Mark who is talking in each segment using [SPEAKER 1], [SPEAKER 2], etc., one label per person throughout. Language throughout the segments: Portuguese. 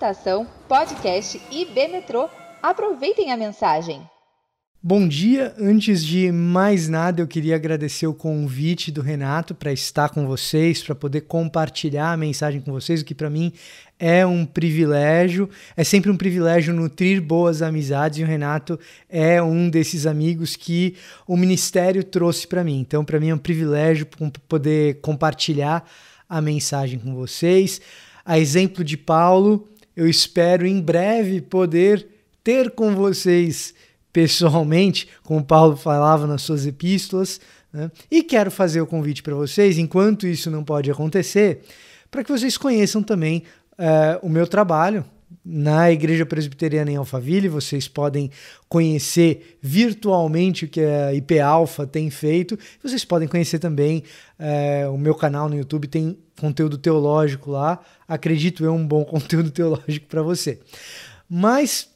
[SPEAKER 1] Estação Podcast IB Metrô. Aproveitem a mensagem.
[SPEAKER 2] Bom dia. Antes de mais nada, eu queria agradecer o convite do Renato para estar com vocês, para poder compartilhar a mensagem com vocês, o que para mim é um privilégio. É sempre um privilégio nutrir boas amizades e o Renato é um desses amigos que o ministério trouxe para mim. Então, para mim é um privilégio poder compartilhar a mensagem com vocês. A exemplo de Paulo, eu espero em breve poder ter com vocês pessoalmente, como Paulo falava nas suas epístolas. Né? E quero fazer o convite para vocês, enquanto isso não pode acontecer, para que vocês conheçam também uh, o meu trabalho na Igreja Presbiteriana em Alphaville. Vocês podem conhecer virtualmente o que a IP Alpha tem feito. Vocês podem conhecer também uh, o meu canal no YouTube, tem conteúdo teológico lá. Acredito eu, um bom conteúdo teológico para você. Mas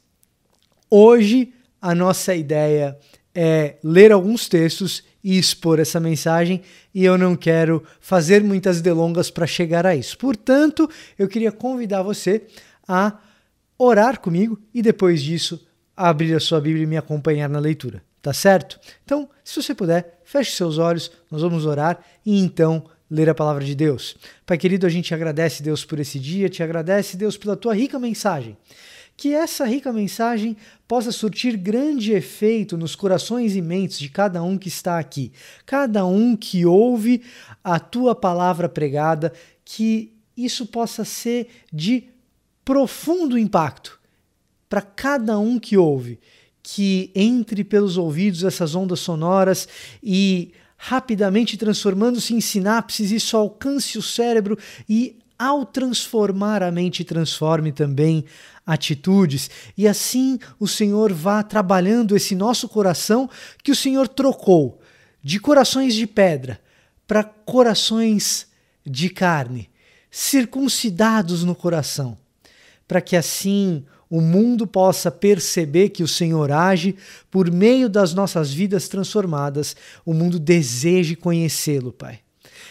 [SPEAKER 2] hoje a nossa ideia é ler alguns textos e expor essa mensagem, e eu não quero fazer muitas delongas para chegar a isso. Portanto, eu queria convidar você a orar comigo e depois disso abrir a sua Bíblia e me acompanhar na leitura, tá certo? Então, se você puder, feche seus olhos, nós vamos orar e então ler a palavra de Deus. Pai querido, a gente agradece Deus por esse dia, te agradece Deus pela tua rica mensagem que essa rica mensagem possa surtir grande efeito nos corações e mentes de cada um que está aqui, cada um que ouve a tua palavra pregada, que isso possa ser de profundo impacto para cada um que ouve, que entre pelos ouvidos essas ondas sonoras e rapidamente transformando-se em sinapses, isso alcance o cérebro e ao transformar a mente, transforme também atitudes, e assim o Senhor vá trabalhando esse nosso coração que o Senhor trocou de corações de pedra para corações de carne, circuncidados no coração, para que assim o mundo possa perceber que o Senhor age por meio das nossas vidas transformadas, o mundo deseje conhecê-lo, Pai.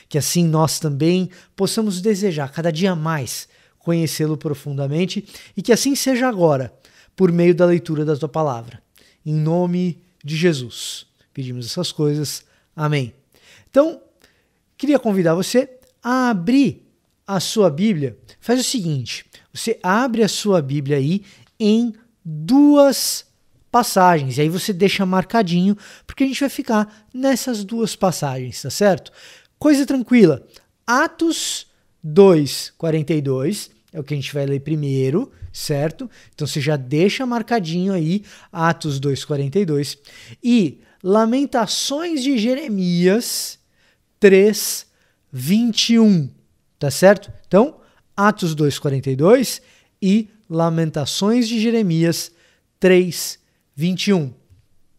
[SPEAKER 2] Que assim nós também possamos desejar cada dia mais conhecê-lo profundamente e que assim seja agora, por meio da leitura da tua palavra. Em nome de Jesus. Pedimos essas coisas. Amém. Então, queria convidar você a abrir a sua Bíblia. Faz o seguinte: você abre a sua Bíblia aí em duas passagens. E aí você deixa marcadinho, porque a gente vai ficar nessas duas passagens, tá certo? Coisa tranquila. Atos 2, 42 é o que a gente vai ler primeiro, certo? Então você já deixa marcadinho aí Atos 2:42 e Lamentações de Jeremias 3:21, tá certo? Então, Atos 2:42 e Lamentações de Jeremias 3:21.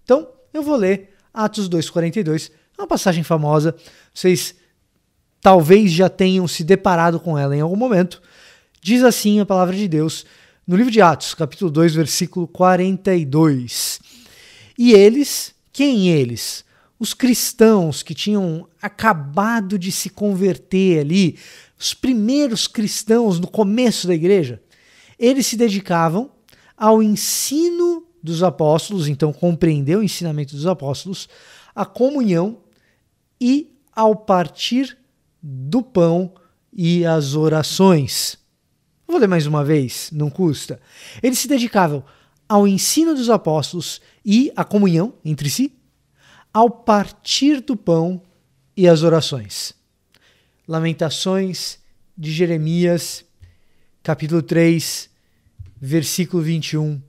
[SPEAKER 2] Então, eu vou ler Atos 2:42, uma passagem famosa. Vocês talvez já tenham se deparado com ela em algum momento. Diz assim a palavra de Deus no livro de Atos, capítulo 2, versículo 42. E eles, quem eles? Os cristãos que tinham acabado de se converter ali, os primeiros cristãos no começo da igreja, eles se dedicavam ao ensino dos apóstolos, então compreendeu o ensinamento dos apóstolos, a comunhão e ao partir do pão e as orações. Vou ler mais uma vez, não custa. Eles se dedicavam ao ensino dos apóstolos e à comunhão entre si, ao partir do pão e às orações. Lamentações de Jeremias, capítulo 3, versículo 21.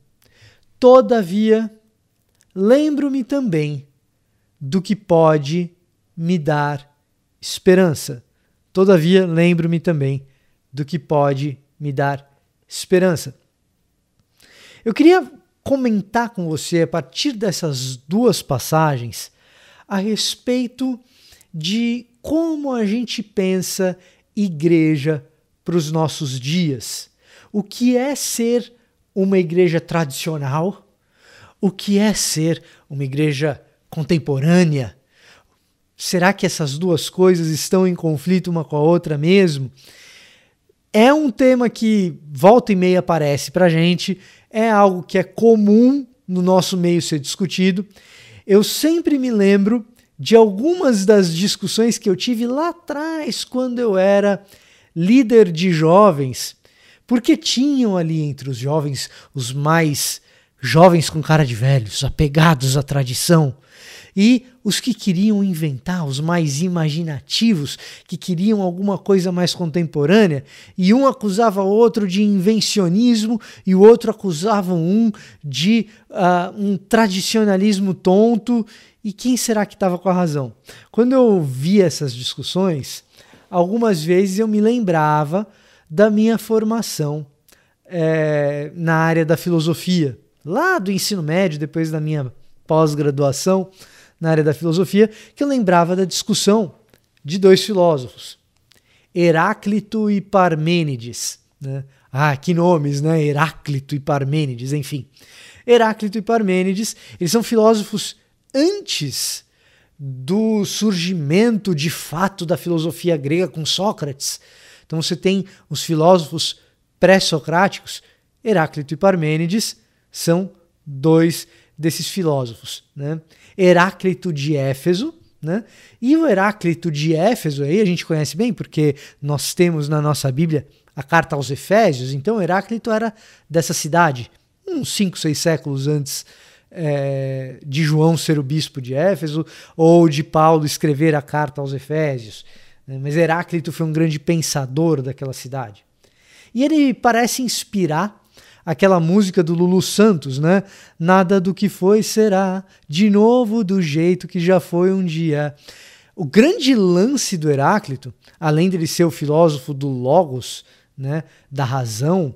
[SPEAKER 2] Todavia, lembro-me também do que pode me dar esperança. Todavia, lembro-me também do que pode me dar esperança. Eu queria comentar com você, a partir dessas duas passagens, a respeito de como a gente pensa igreja para os nossos dias. O que é ser uma igreja tradicional? O que é ser uma igreja contemporânea? Será que essas duas coisas estão em conflito uma com a outra mesmo? é um tema que volta e meia aparece para gente, é algo que é comum no nosso meio ser discutido. Eu sempre me lembro de algumas das discussões que eu tive lá atrás, quando eu era líder de jovens, porque tinham ali entre os jovens os mais jovens com cara de velhos, apegados à tradição, e os que queriam inventar, os mais imaginativos, que queriam alguma coisa mais contemporânea, e um acusava o outro de invencionismo e o outro acusava um de uh, um tradicionalismo tonto. E quem será que estava com a razão? Quando eu via essas discussões, algumas vezes eu me lembrava da minha formação é, na área da filosofia, lá do ensino médio, depois da minha pós-graduação na área da filosofia, que eu lembrava da discussão de dois filósofos, Heráclito e Parmênides. Né? Ah, que nomes, né? Heráclito e Parmênides, enfim. Heráclito e Parmênides, eles são filósofos antes do surgimento de fato da filosofia grega com Sócrates. Então você tem os filósofos pré-socráticos, Heráclito e Parmênides são dois desses filósofos. Né? Heráclito de Éfeso, né? E o Heráclito de Éfeso aí a gente conhece bem, porque nós temos na nossa Bíblia a carta aos Efésios, então Heráclito era dessa cidade, uns 5, 6 séculos antes é, de João ser o bispo de Éfeso, ou de Paulo escrever a carta aos Efésios. Né? Mas Heráclito foi um grande pensador daquela cidade. E ele parece inspirar aquela música do Lulu Santos, né? Nada do que foi será, de novo do jeito que já foi um dia. O grande lance do Heráclito, além dele ser o filósofo do Logos, né, da razão,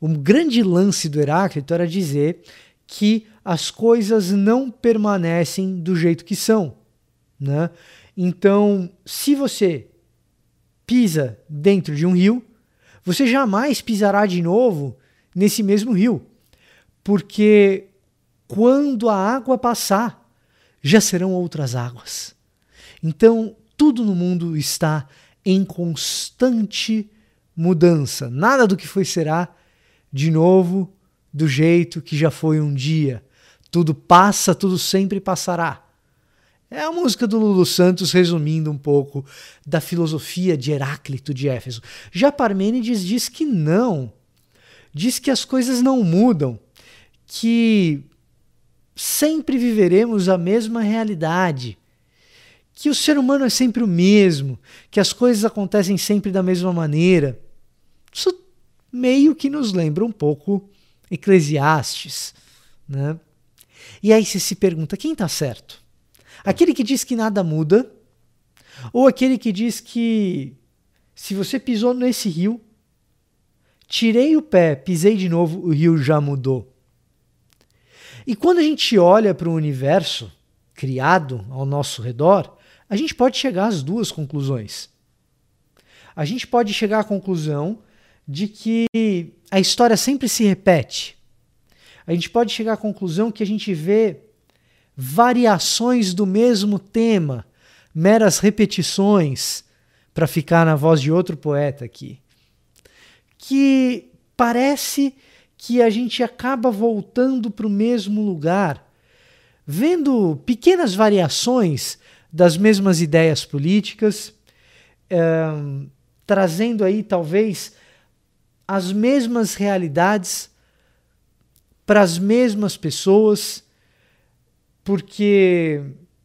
[SPEAKER 2] o grande lance do Heráclito era dizer que as coisas não permanecem do jeito que são. Né? Então, se você pisa dentro de um rio, você jamais pisará de novo nesse mesmo rio. Porque quando a água passar, já serão outras águas. Então, tudo no mundo está em constante mudança. Nada do que foi será de novo do jeito que já foi um dia. Tudo passa, tudo sempre passará. É a música do Lulu Santos resumindo um pouco da filosofia de Heráclito de Éfeso. Já Parmênides diz que não, diz que as coisas não mudam, que sempre viveremos a mesma realidade, que o ser humano é sempre o mesmo, que as coisas acontecem sempre da mesma maneira. Isso meio que nos lembra um pouco Eclesiastes. Né? E aí você se pergunta: quem está certo? Aquele que diz que nada muda, ou aquele que diz que se você pisou nesse rio, Tirei o pé, pisei de novo, o rio já mudou. E quando a gente olha para o universo criado ao nosso redor, a gente pode chegar às duas conclusões. A gente pode chegar à conclusão de que a história sempre se repete. A gente pode chegar à conclusão que a gente vê variações do mesmo tema, meras repetições, para ficar na voz de outro poeta aqui que parece que a gente acaba voltando para o mesmo lugar, vendo pequenas variações das mesmas ideias políticas, é, trazendo aí talvez as mesmas realidades para as mesmas pessoas, porque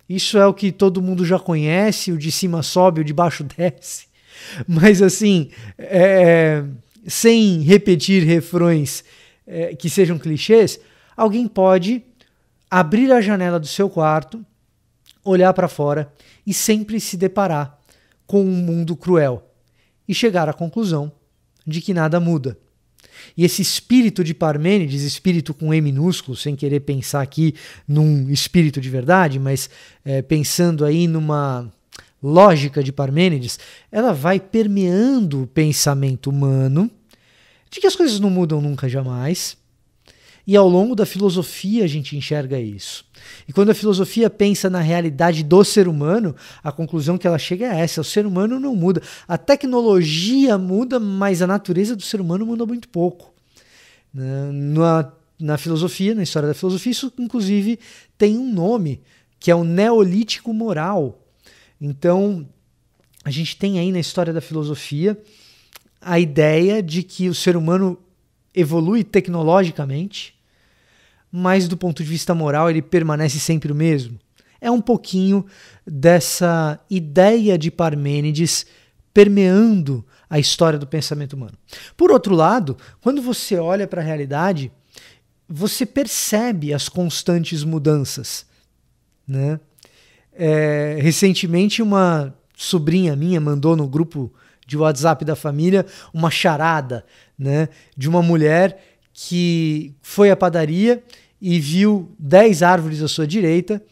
[SPEAKER 2] isso é o que todo mundo já conhece, o de cima sobe, o de baixo desce. Mas assim, é, sem repetir refrões é, que sejam clichês, alguém pode abrir a janela do seu quarto, olhar para fora e sempre se deparar com um mundo cruel e chegar à conclusão de que nada muda. E esse espírito de Parmênides, espírito com E minúsculo, sem querer pensar aqui num espírito de verdade, mas é, pensando aí numa lógica de Parmênides, ela vai permeando o pensamento humano de que as coisas não mudam nunca jamais, E ao longo da filosofia a gente enxerga isso. E quando a filosofia pensa na realidade do ser humano, a conclusão que ela chega é essa: o ser humano não muda. A tecnologia muda, mas a natureza do ser humano muda muito pouco. Na, na filosofia, na história da filosofia, isso inclusive tem um nome, que é o neolítico moral. Então, a gente tem aí na história da filosofia a ideia de que o ser humano evolui tecnologicamente, mas do ponto de vista moral ele permanece sempre o mesmo. É um pouquinho dessa ideia de Parmênides permeando a história do pensamento humano. Por outro lado, quando você olha para a realidade, você percebe as constantes mudanças. Né? É, recentemente, uma sobrinha minha mandou no grupo de WhatsApp da família uma charada né, de uma mulher que foi à padaria e viu 10 árvores à sua direita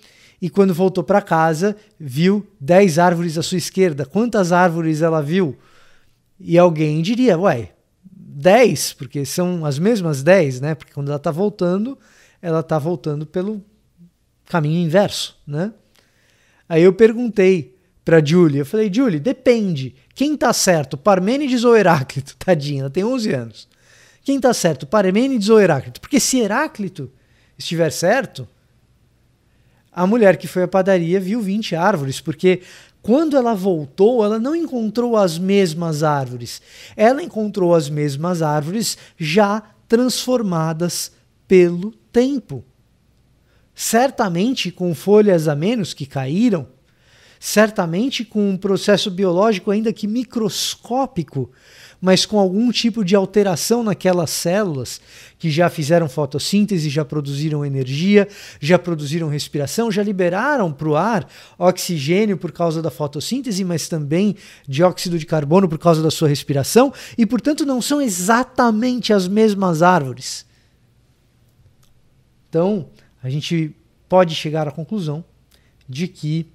[SPEAKER 2] e quando voltou para casa viu 10 árvores à sua esquerda. Quantas árvores ela viu? E alguém diria, ué, 10, porque são as mesmas 10, né? Porque quando ela está voltando, ela está voltando pelo caminho inverso, né? Aí eu perguntei para Julie, eu falei, Julie, depende. Quem está certo, Parmênides ou Heráclito? Tadinha, ela tem 11 anos. Quem está certo, Parmênides ou Heráclito? Porque se Heráclito estiver certo, a mulher que foi à padaria viu 20 árvores, porque quando ela voltou, ela não encontrou as mesmas árvores. Ela encontrou as mesmas árvores já transformadas pelo tempo. Certamente com folhas a menos que caíram, certamente com um processo biológico ainda que microscópico mas com algum tipo de alteração naquelas células que já fizeram fotossíntese, já produziram energia, já produziram respiração, já liberaram para o ar oxigênio por causa da fotossíntese, mas também dióxido de carbono por causa da sua respiração, e portanto não são exatamente as mesmas árvores. Então, a gente pode chegar à conclusão de que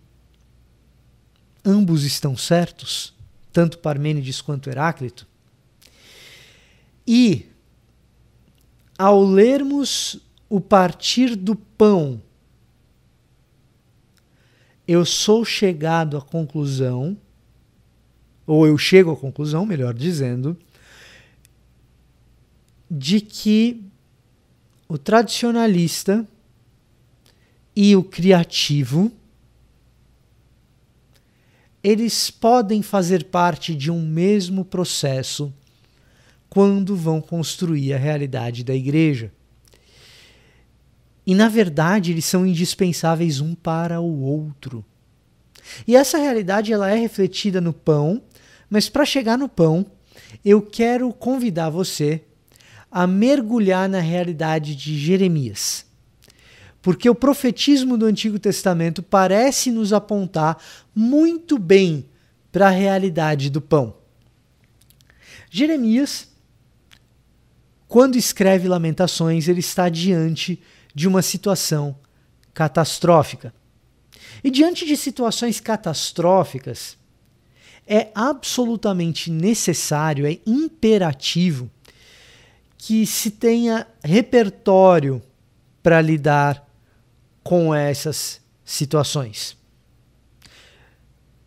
[SPEAKER 2] ambos estão certos, tanto Parmênides quanto Heráclito, e, ao lermos o partir do pão, eu sou chegado à conclusão, ou eu chego à conclusão, melhor dizendo, de que o tradicionalista e o criativo eles podem fazer parte de um mesmo processo quando vão construir a realidade da igreja. E na verdade, eles são indispensáveis um para o outro. E essa realidade ela é refletida no pão, mas para chegar no pão, eu quero convidar você a mergulhar na realidade de Jeremias. Porque o profetismo do Antigo Testamento parece nos apontar muito bem para a realidade do pão. Jeremias quando escreve Lamentações, ele está diante de uma situação catastrófica. E diante de situações catastróficas, é absolutamente necessário, é imperativo que se tenha repertório para lidar com essas situações.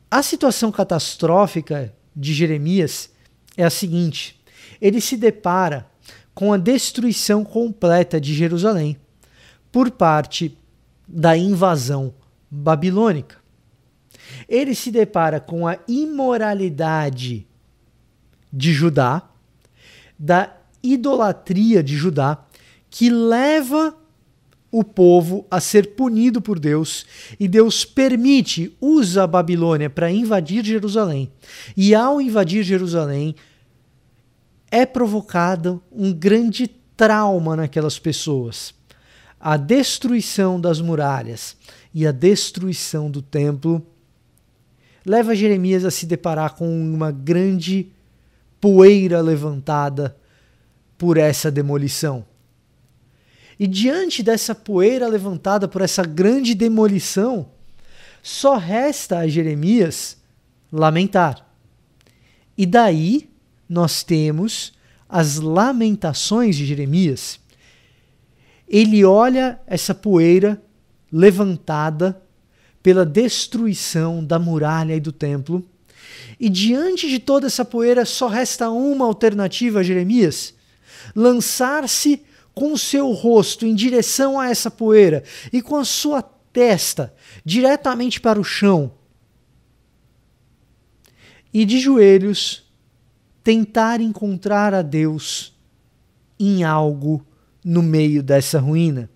[SPEAKER 2] A situação catastrófica de Jeremias é a seguinte: ele se depara com a destruição completa de Jerusalém por parte da invasão babilônica. Ele se depara com a imoralidade de Judá, da idolatria de Judá, que leva o povo a ser punido por Deus, e Deus permite, usa a Babilônia para invadir Jerusalém. E ao invadir Jerusalém, é provocado um grande trauma naquelas pessoas. A destruição das muralhas e a destruição do templo leva Jeremias a se deparar com uma grande poeira levantada por essa demolição. E diante dessa poeira levantada por essa grande demolição, só resta a Jeremias lamentar. E daí nós temos as lamentações de Jeremias. ele olha essa poeira levantada pela destruição da muralha e do templo. E diante de toda essa poeira só resta uma alternativa a Jeremias: lançar-se com o seu rosto em direção a essa poeira e com a sua testa diretamente para o chão. E de joelhos tentar encontrar a Deus em algo no meio dessa ruína.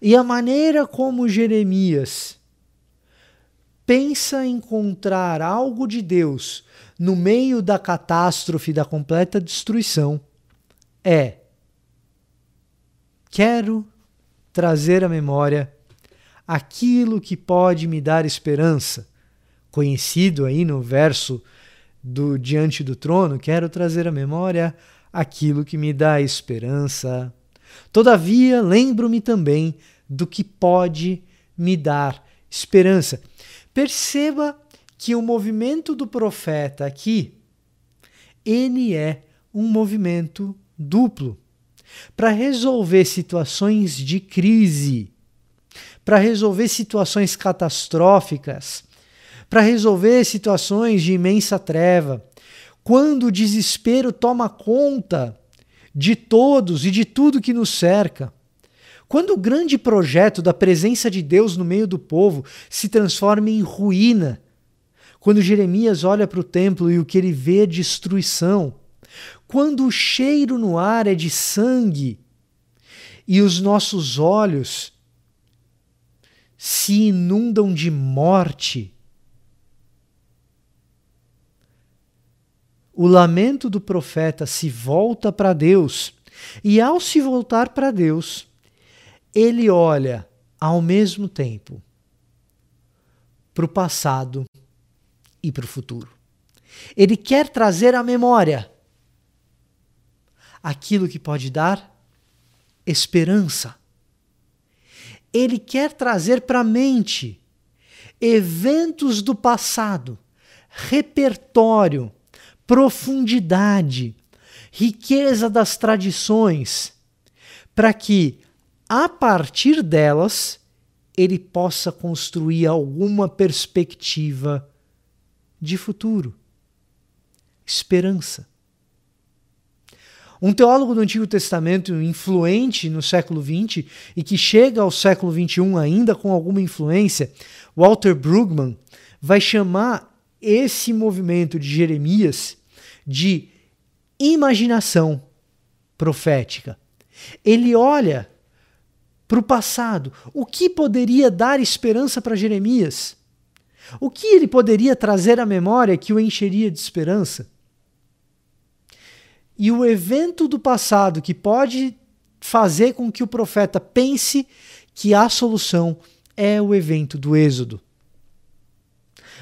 [SPEAKER 2] E a maneira como Jeremias pensa encontrar algo de Deus no meio da catástrofe da completa destruição é: quero trazer à memória aquilo que pode me dar esperança. Conhecido aí no verso do Diante do Trono, quero trazer à memória aquilo que me dá esperança. Todavia, lembro-me também do que pode me dar esperança. Perceba que o movimento do profeta aqui, ele é um movimento duplo. Para resolver situações de crise, para resolver situações catastróficas, para resolver situações de imensa treva, quando o desespero toma conta de todos e de tudo que nos cerca. Quando o grande projeto da presença de Deus no meio do povo se transforma em ruína, quando Jeremias olha para o templo e o que ele vê é destruição, quando o cheiro no ar é de sangue e os nossos olhos se inundam de morte, o lamento do profeta se volta para Deus, e ao se voltar para Deus, ele olha ao mesmo tempo para o passado e para o futuro. Ele quer trazer à memória aquilo que pode dar esperança. Ele quer trazer para a mente eventos do passado, repertório profundidade, riqueza das tradições, para que, a partir delas, ele possa construir alguma perspectiva de futuro, esperança. Um teólogo do Antigo Testamento influente no século XX e que chega ao século XXI ainda com alguma influência, Walter Brueggemann, vai chamar esse movimento de Jeremias de imaginação profética. Ele olha para o passado. O que poderia dar esperança para Jeremias? O que ele poderia trazer à memória que o encheria de esperança? E o evento do passado que pode fazer com que o profeta pense que a solução é o evento do Êxodo.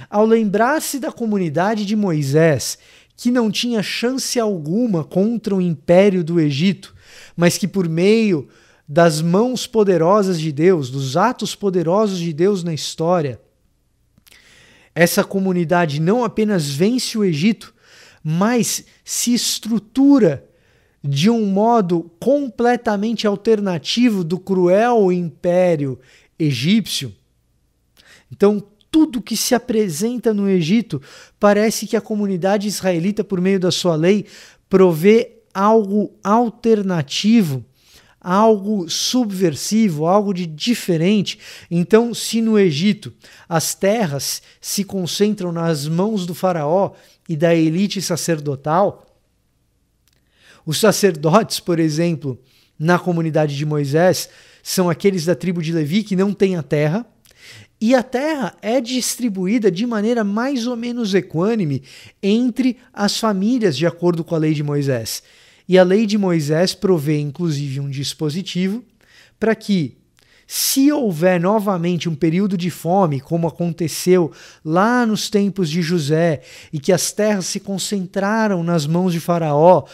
[SPEAKER 2] Ao lembrar-se da comunidade de Moisés que não tinha chance alguma contra o império do Egito, mas que por meio das mãos poderosas de Deus, dos atos poderosos de Deus na história, essa comunidade não apenas vence o Egito, mas se estrutura de um modo completamente alternativo do cruel império egípcio. Então, tudo que se apresenta no Egito, parece que a comunidade israelita, por meio da sua lei, provê algo alternativo, algo subversivo, algo de diferente. Então, se no Egito as terras se concentram nas mãos do faraó e da elite sacerdotal, os sacerdotes, por exemplo, na comunidade de Moisés, são aqueles da tribo de Levi que não têm a terra e a terra é distribuída de maneira mais ou menos equânime entre as famílias, de acordo com a lei de Moisés. E a lei de Moisés provê, inclusive, um dispositivo para que, se houver novamente um período de fome, como aconteceu lá nos tempos de José, e que as terras se concentraram nas mãos de Faraó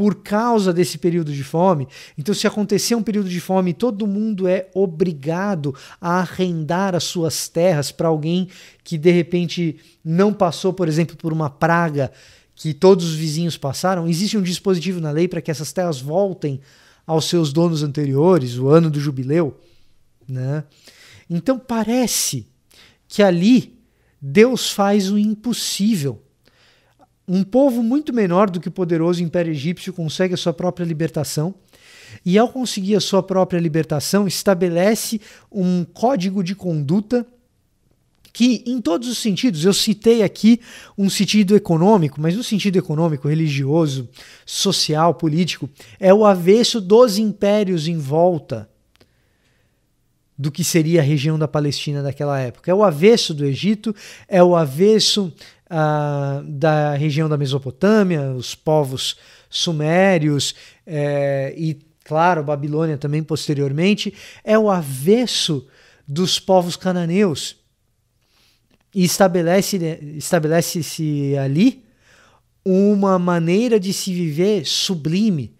[SPEAKER 2] por causa desse período de fome. Então, se acontecer um período de fome, todo mundo é obrigado a arrendar as suas terras para alguém que de repente não passou, por exemplo, por uma praga que todos os vizinhos passaram. Existe um dispositivo na lei para que essas terras voltem aos seus donos anteriores, o ano do jubileu. Né? Então parece que ali Deus faz o impossível. Um povo muito menor do que o poderoso Império Egípcio consegue a sua própria libertação. E ao conseguir a sua própria libertação, estabelece um código de conduta que, em todos os sentidos, eu citei aqui um sentido econômico, mas no sentido econômico, religioso, social, político, é o avesso dos impérios em volta do que seria a região da Palestina daquela época. É o avesso do Egito, é o avesso uh, da região da Mesopotâmia, os povos sumérios é, e, claro, Babilônia também posteriormente, é o avesso dos povos cananeus. E estabelece-se estabelece ali uma maneira de se viver sublime,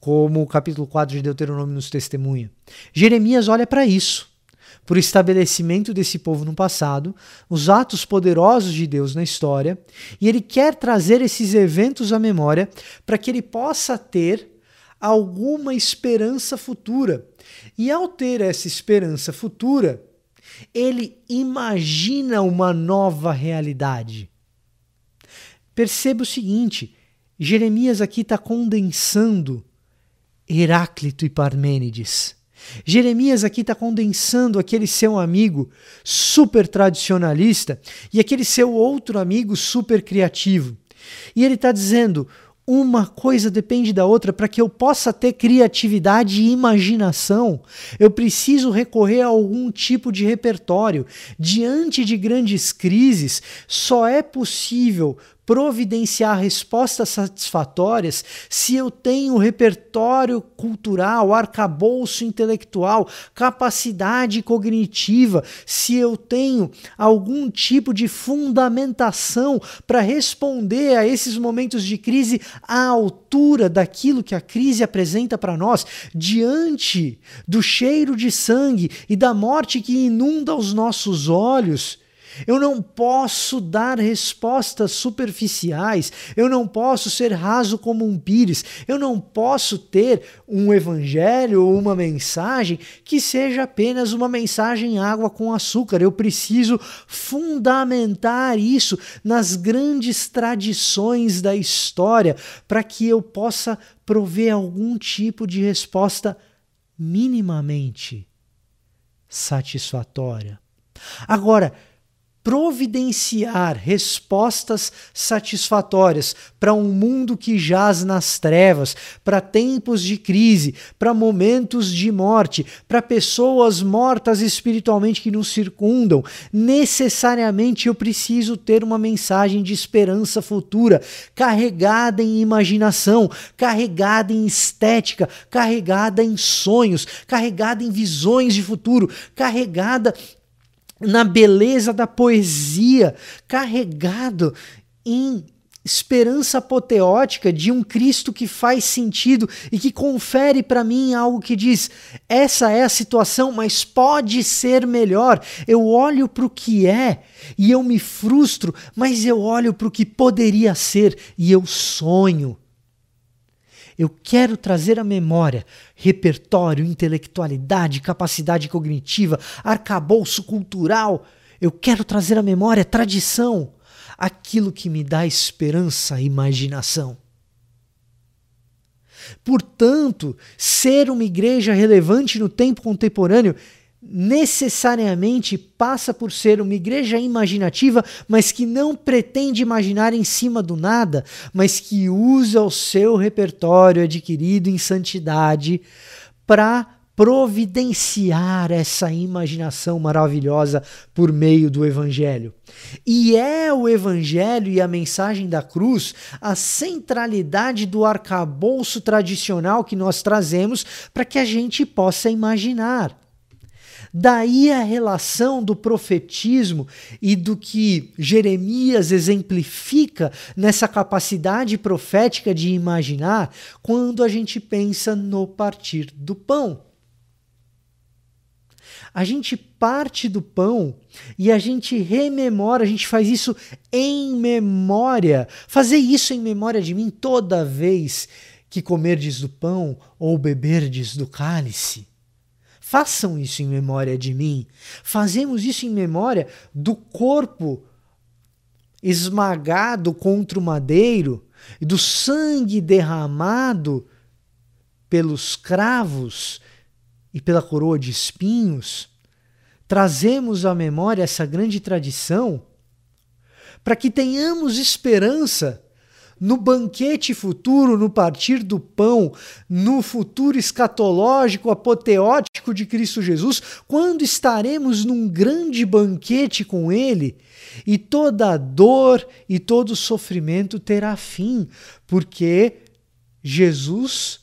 [SPEAKER 2] como o capítulo 4 de Deuteronômio nos testemunha. Jeremias olha para isso, por estabelecimento desse povo no passado, os atos poderosos de Deus na história, e ele quer trazer esses eventos à memória para que ele possa ter alguma esperança futura. E ao ter essa esperança futura, ele imagina uma nova realidade. Perceba o seguinte: Jeremias aqui está condensando Heráclito e Parmênides. Jeremias aqui está condensando aquele seu amigo super tradicionalista e aquele seu outro amigo super criativo. E ele está dizendo: uma coisa depende da outra. Para que eu possa ter criatividade e imaginação, eu preciso recorrer a algum tipo de repertório. Diante de grandes crises, só é possível providenciar respostas satisfatórias se eu tenho repertório cultural, arcabouço intelectual, capacidade cognitiva, se eu tenho algum tipo de fundamentação para responder a esses momentos de crise à altura daquilo que a crise apresenta para nós, diante do cheiro de sangue e da morte que inunda os nossos olhos eu não posso dar respostas superficiais, eu não posso ser raso como um pires, eu não posso ter um evangelho ou uma mensagem que seja apenas uma mensagem água com açúcar. Eu preciso fundamentar isso nas grandes tradições da história para que eu possa prover algum tipo de resposta minimamente satisfatória. Agora, providenciar respostas satisfatórias para um mundo que jaz nas trevas, para tempos de crise, para momentos de morte, para pessoas mortas espiritualmente que nos circundam, necessariamente eu preciso ter uma mensagem de esperança futura, carregada em imaginação, carregada em estética, carregada em sonhos, carregada em visões de futuro, carregada na beleza da poesia, carregado em esperança apoteótica de um Cristo que faz sentido e que confere para mim algo que diz: essa é a situação, mas pode ser melhor. Eu olho para o que é e eu me frustro, mas eu olho para o que poderia ser e eu sonho. Eu quero trazer à memória repertório, intelectualidade, capacidade cognitiva, arcabouço cultural. Eu quero trazer à memória tradição, aquilo que me dá esperança e imaginação. Portanto, ser uma igreja relevante no tempo contemporâneo necessariamente passa por ser uma igreja imaginativa, mas que não pretende imaginar em cima do nada, mas que usa o seu repertório adquirido em santidade para providenciar essa imaginação maravilhosa por meio do Evangelho. E é o Evangelho e a mensagem da cruz a centralidade do arcabouço tradicional que nós trazemos para que a gente possa imaginar. Daí a relação do profetismo e do que Jeremias exemplifica nessa capacidade profética de imaginar quando a gente pensa no partir do pão. A gente parte do pão e a gente rememora, a gente faz isso em memória. Fazer isso em memória de mim toda vez que comerdes do pão ou beberdes do cálice. Façam isso em memória de mim. Fazemos isso em memória do corpo esmagado contra o madeiro e do sangue derramado pelos cravos e pela coroa de espinhos. Trazemos à memória essa grande tradição para que tenhamos esperança no banquete futuro, no partir do pão, no futuro escatológico, apoteótico de Cristo Jesus, quando estaremos num grande banquete com Ele e toda dor e todo sofrimento terá fim, porque Jesus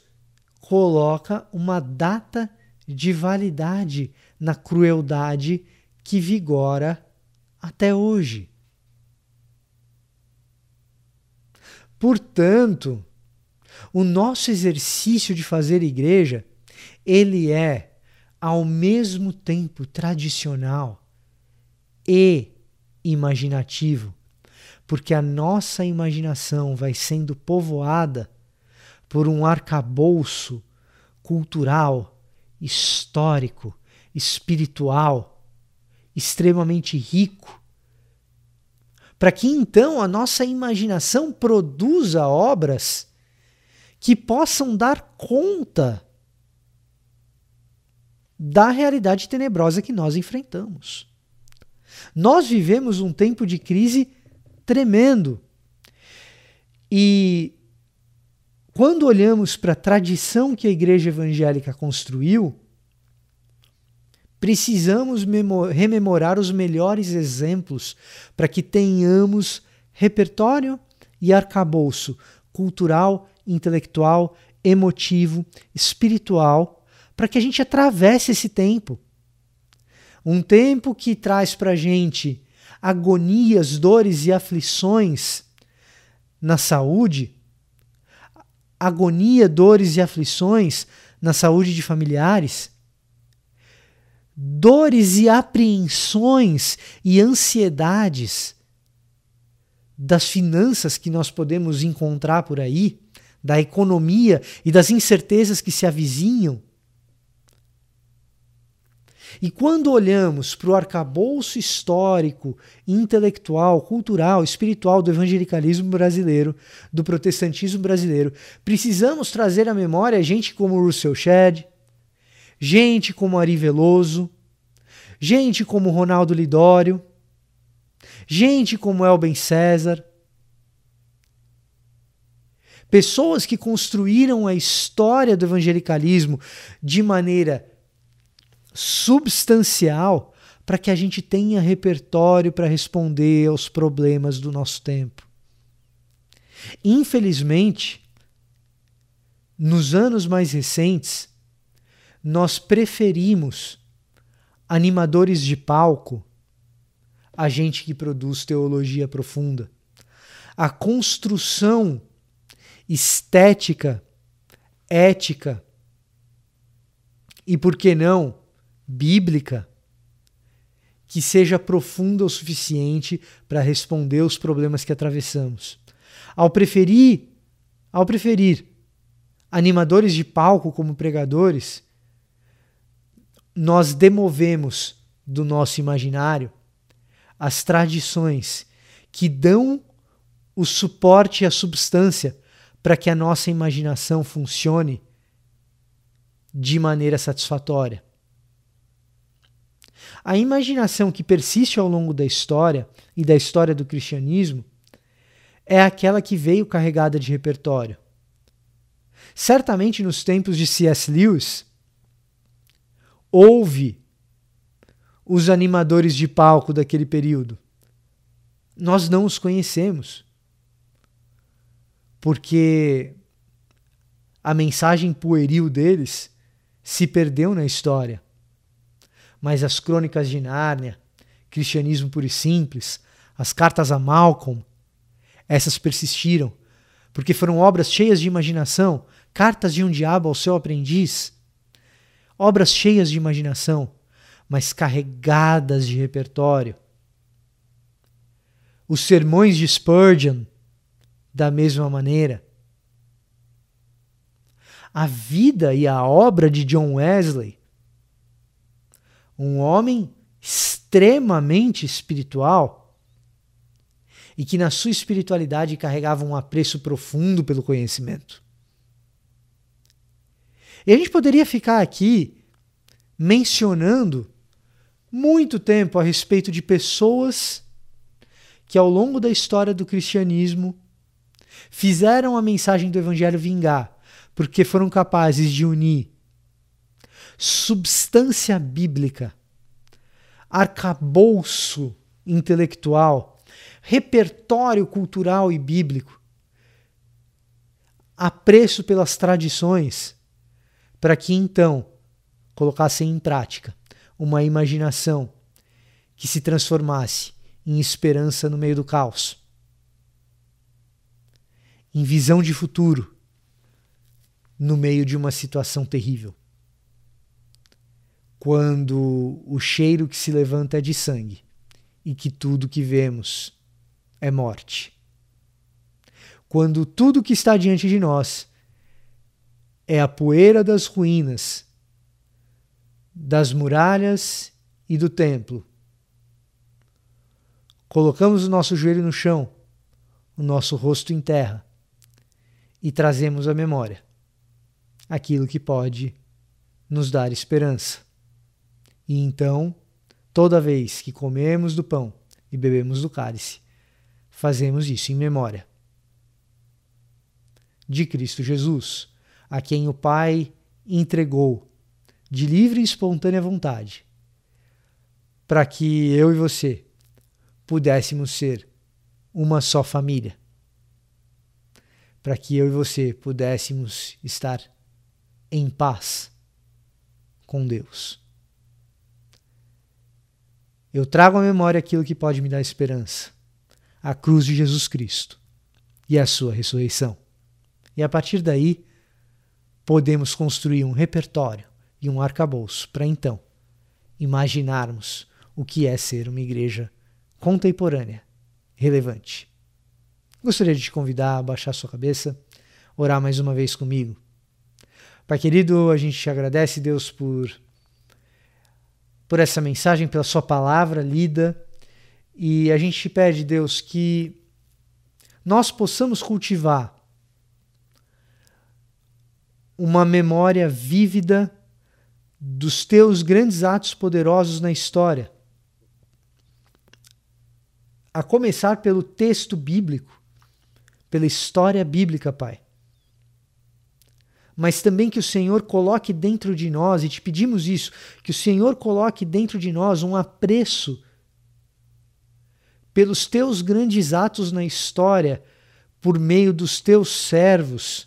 [SPEAKER 2] coloca uma data de validade na crueldade que vigora até hoje. Portanto, o nosso exercício de fazer igreja, ele é ao mesmo tempo tradicional e imaginativo, porque a nossa imaginação vai sendo povoada por um arcabouço cultural, histórico, espiritual, extremamente rico, para que então a nossa imaginação produza obras que possam dar conta da realidade tenebrosa que nós enfrentamos. Nós vivemos um tempo de crise tremendo. E quando olhamos para a tradição que a igreja evangélica construiu, precisamos rememorar os melhores exemplos para que tenhamos repertório e arcabouço cultural, intelectual, emotivo, espiritual, para que a gente atravesse esse tempo. Um tempo que traz para a gente agonias, dores e aflições na saúde, agonia, dores e aflições na saúde de familiares, dores e apreensões e ansiedades das finanças que nós podemos encontrar por aí, da economia e das incertezas que se avizinham, e quando olhamos para o arcabouço histórico, intelectual, cultural, espiritual do evangelicalismo brasileiro, do protestantismo brasileiro, precisamos trazer à memória gente como Russell Shedd, gente como Ari Veloso, gente como Ronaldo Lidório, gente como Elben César, pessoas que construíram a história do evangelicalismo de maneira substancial para que a gente tenha repertório para responder aos problemas do nosso tempo. Infelizmente, nos anos mais recentes, nós preferimos animadores de palco a gente que produz teologia profunda. A construção estética, ética e, por que não, bíblica que seja profunda o suficiente para responder os problemas que atravessamos. Ao preferir, ao preferir animadores de palco como pregadores, nós demovemos do nosso imaginário as tradições que dão o suporte e a substância para que a nossa imaginação funcione de maneira satisfatória. A imaginação que persiste ao longo da história e da história do cristianismo é aquela que veio carregada de repertório. Certamente nos tempos de C.S. Lewis, houve os animadores de palco daquele período. Nós não os conhecemos. Porque a mensagem pueril deles se perdeu na história mas as Crônicas de Nárnia, Cristianismo Puro e Simples, as cartas a Malcolm, essas persistiram, porque foram obras cheias de imaginação, cartas de um diabo ao seu aprendiz, obras cheias de imaginação, mas carregadas de repertório. Os sermões de Spurgeon, da mesma maneira. a vida e a obra de John Wesley, um homem extremamente espiritual e que na sua espiritualidade carregava um apreço profundo pelo conhecimento. E a gente poderia ficar aqui mencionando muito tempo a respeito de pessoas que ao longo da história do cristianismo fizeram a mensagem do evangelho vingar porque foram capazes de unir substância bíblica, arcabouço intelectual, repertório cultural e bíblico, apreço pelas tradições, para que então colocassem em prática uma imaginação que se transformasse em esperança no meio do caos, em visão de futuro no meio de uma situação terrível. Quando o cheiro que se levanta é de sangue e que tudo que vemos é morte. Quando tudo que está diante de nós é a poeira das ruínas, das muralhas e do templo. Colocamos o nosso joelho no chão, o nosso rosto em terra e trazemos a memória aquilo que pode nos dar esperança. E então, toda vez que comemos do pão e bebemos do cálice, fazemos isso em memória de Cristo Jesus, a quem o Pai entregou de livre e espontânea vontade, para que eu e você pudéssemos ser uma só família, para que eu e você pudéssemos estar em paz com Deus. Eu trago à memória aquilo que pode me dar esperança: a cruz de Jesus Cristo e a sua ressurreição. E a partir daí, podemos construir um repertório e um arcabouço para então imaginarmos o que é ser uma igreja contemporânea, relevante. Gostaria de te convidar a baixar sua cabeça, orar mais uma vez comigo Pai querido, a gente te agradece, Deus, por, por essa mensagem, pela Sua palavra lida. E a gente te pede, Deus, que nós possamos cultivar uma memória vívida dos teus grandes atos poderosos na história. A começar pelo texto bíblico, pela história bíblica, Pai mas também que o Senhor coloque dentro de nós, e te pedimos isso, que o Senhor coloque dentro de nós um apreço pelos teus grandes atos na história, por meio dos teus servos,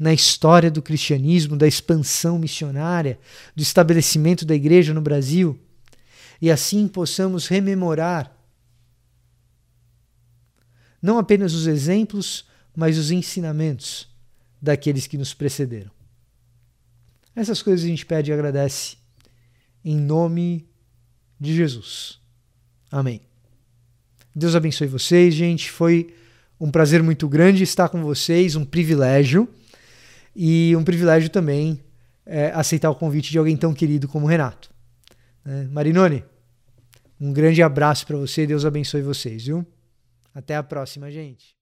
[SPEAKER 2] na história do cristianismo, da expansão missionária, do estabelecimento da igreja no Brasil, e assim possamos rememorar não apenas os exemplos, mas os ensinamentos daqueles que nos precederam. Essas coisas a gente pede e agradece em nome de Jesus. Amém. Deus abençoe vocês, gente. Foi um prazer muito grande estar com vocês, um privilégio. E um privilégio também é, aceitar o convite de alguém tão querido como Renato. É, Marinone, um grande abraço para você. Deus abençoe vocês, viu? Até a próxima, gente.